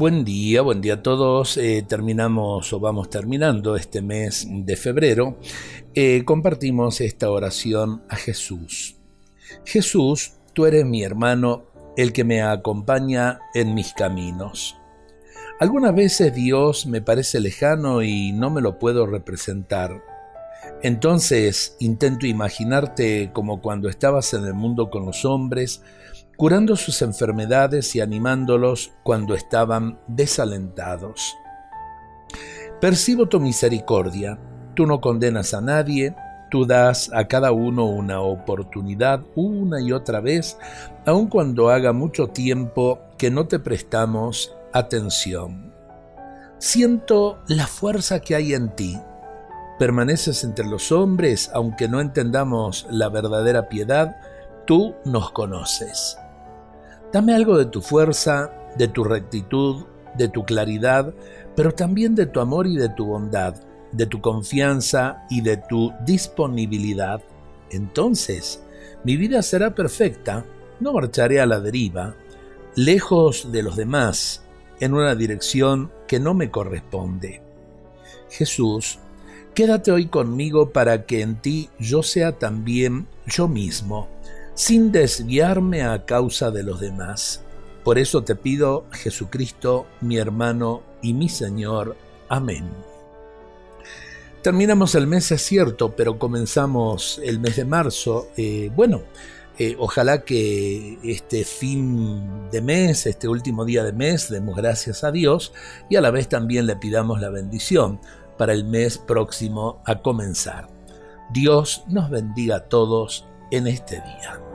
Buen día, buen día a todos. Eh, terminamos o vamos terminando este mes de febrero. Eh, compartimos esta oración a Jesús. Jesús, tú eres mi hermano, el que me acompaña en mis caminos. Algunas veces Dios me parece lejano y no me lo puedo representar. Entonces intento imaginarte como cuando estabas en el mundo con los hombres, curando sus enfermedades y animándolos cuando estaban desalentados. Percibo tu misericordia, tú no condenas a nadie, tú das a cada uno una oportunidad una y otra vez, aun cuando haga mucho tiempo que no te prestamos atención. Siento la fuerza que hay en ti. Permaneces entre los hombres, aunque no entendamos la verdadera piedad, tú nos conoces. Dame algo de tu fuerza, de tu rectitud, de tu claridad, pero también de tu amor y de tu bondad, de tu confianza y de tu disponibilidad. Entonces, mi vida será perfecta, no marcharé a la deriva, lejos de los demás, en una dirección que no me corresponde. Jesús, quédate hoy conmigo para que en ti yo sea también yo mismo sin desviarme a causa de los demás. Por eso te pido, Jesucristo, mi hermano y mi Señor. Amén. Terminamos el mes, es cierto, pero comenzamos el mes de marzo. Eh, bueno, eh, ojalá que este fin de mes, este último día de mes, demos gracias a Dios y a la vez también le pidamos la bendición para el mes próximo a comenzar. Dios nos bendiga a todos en este día.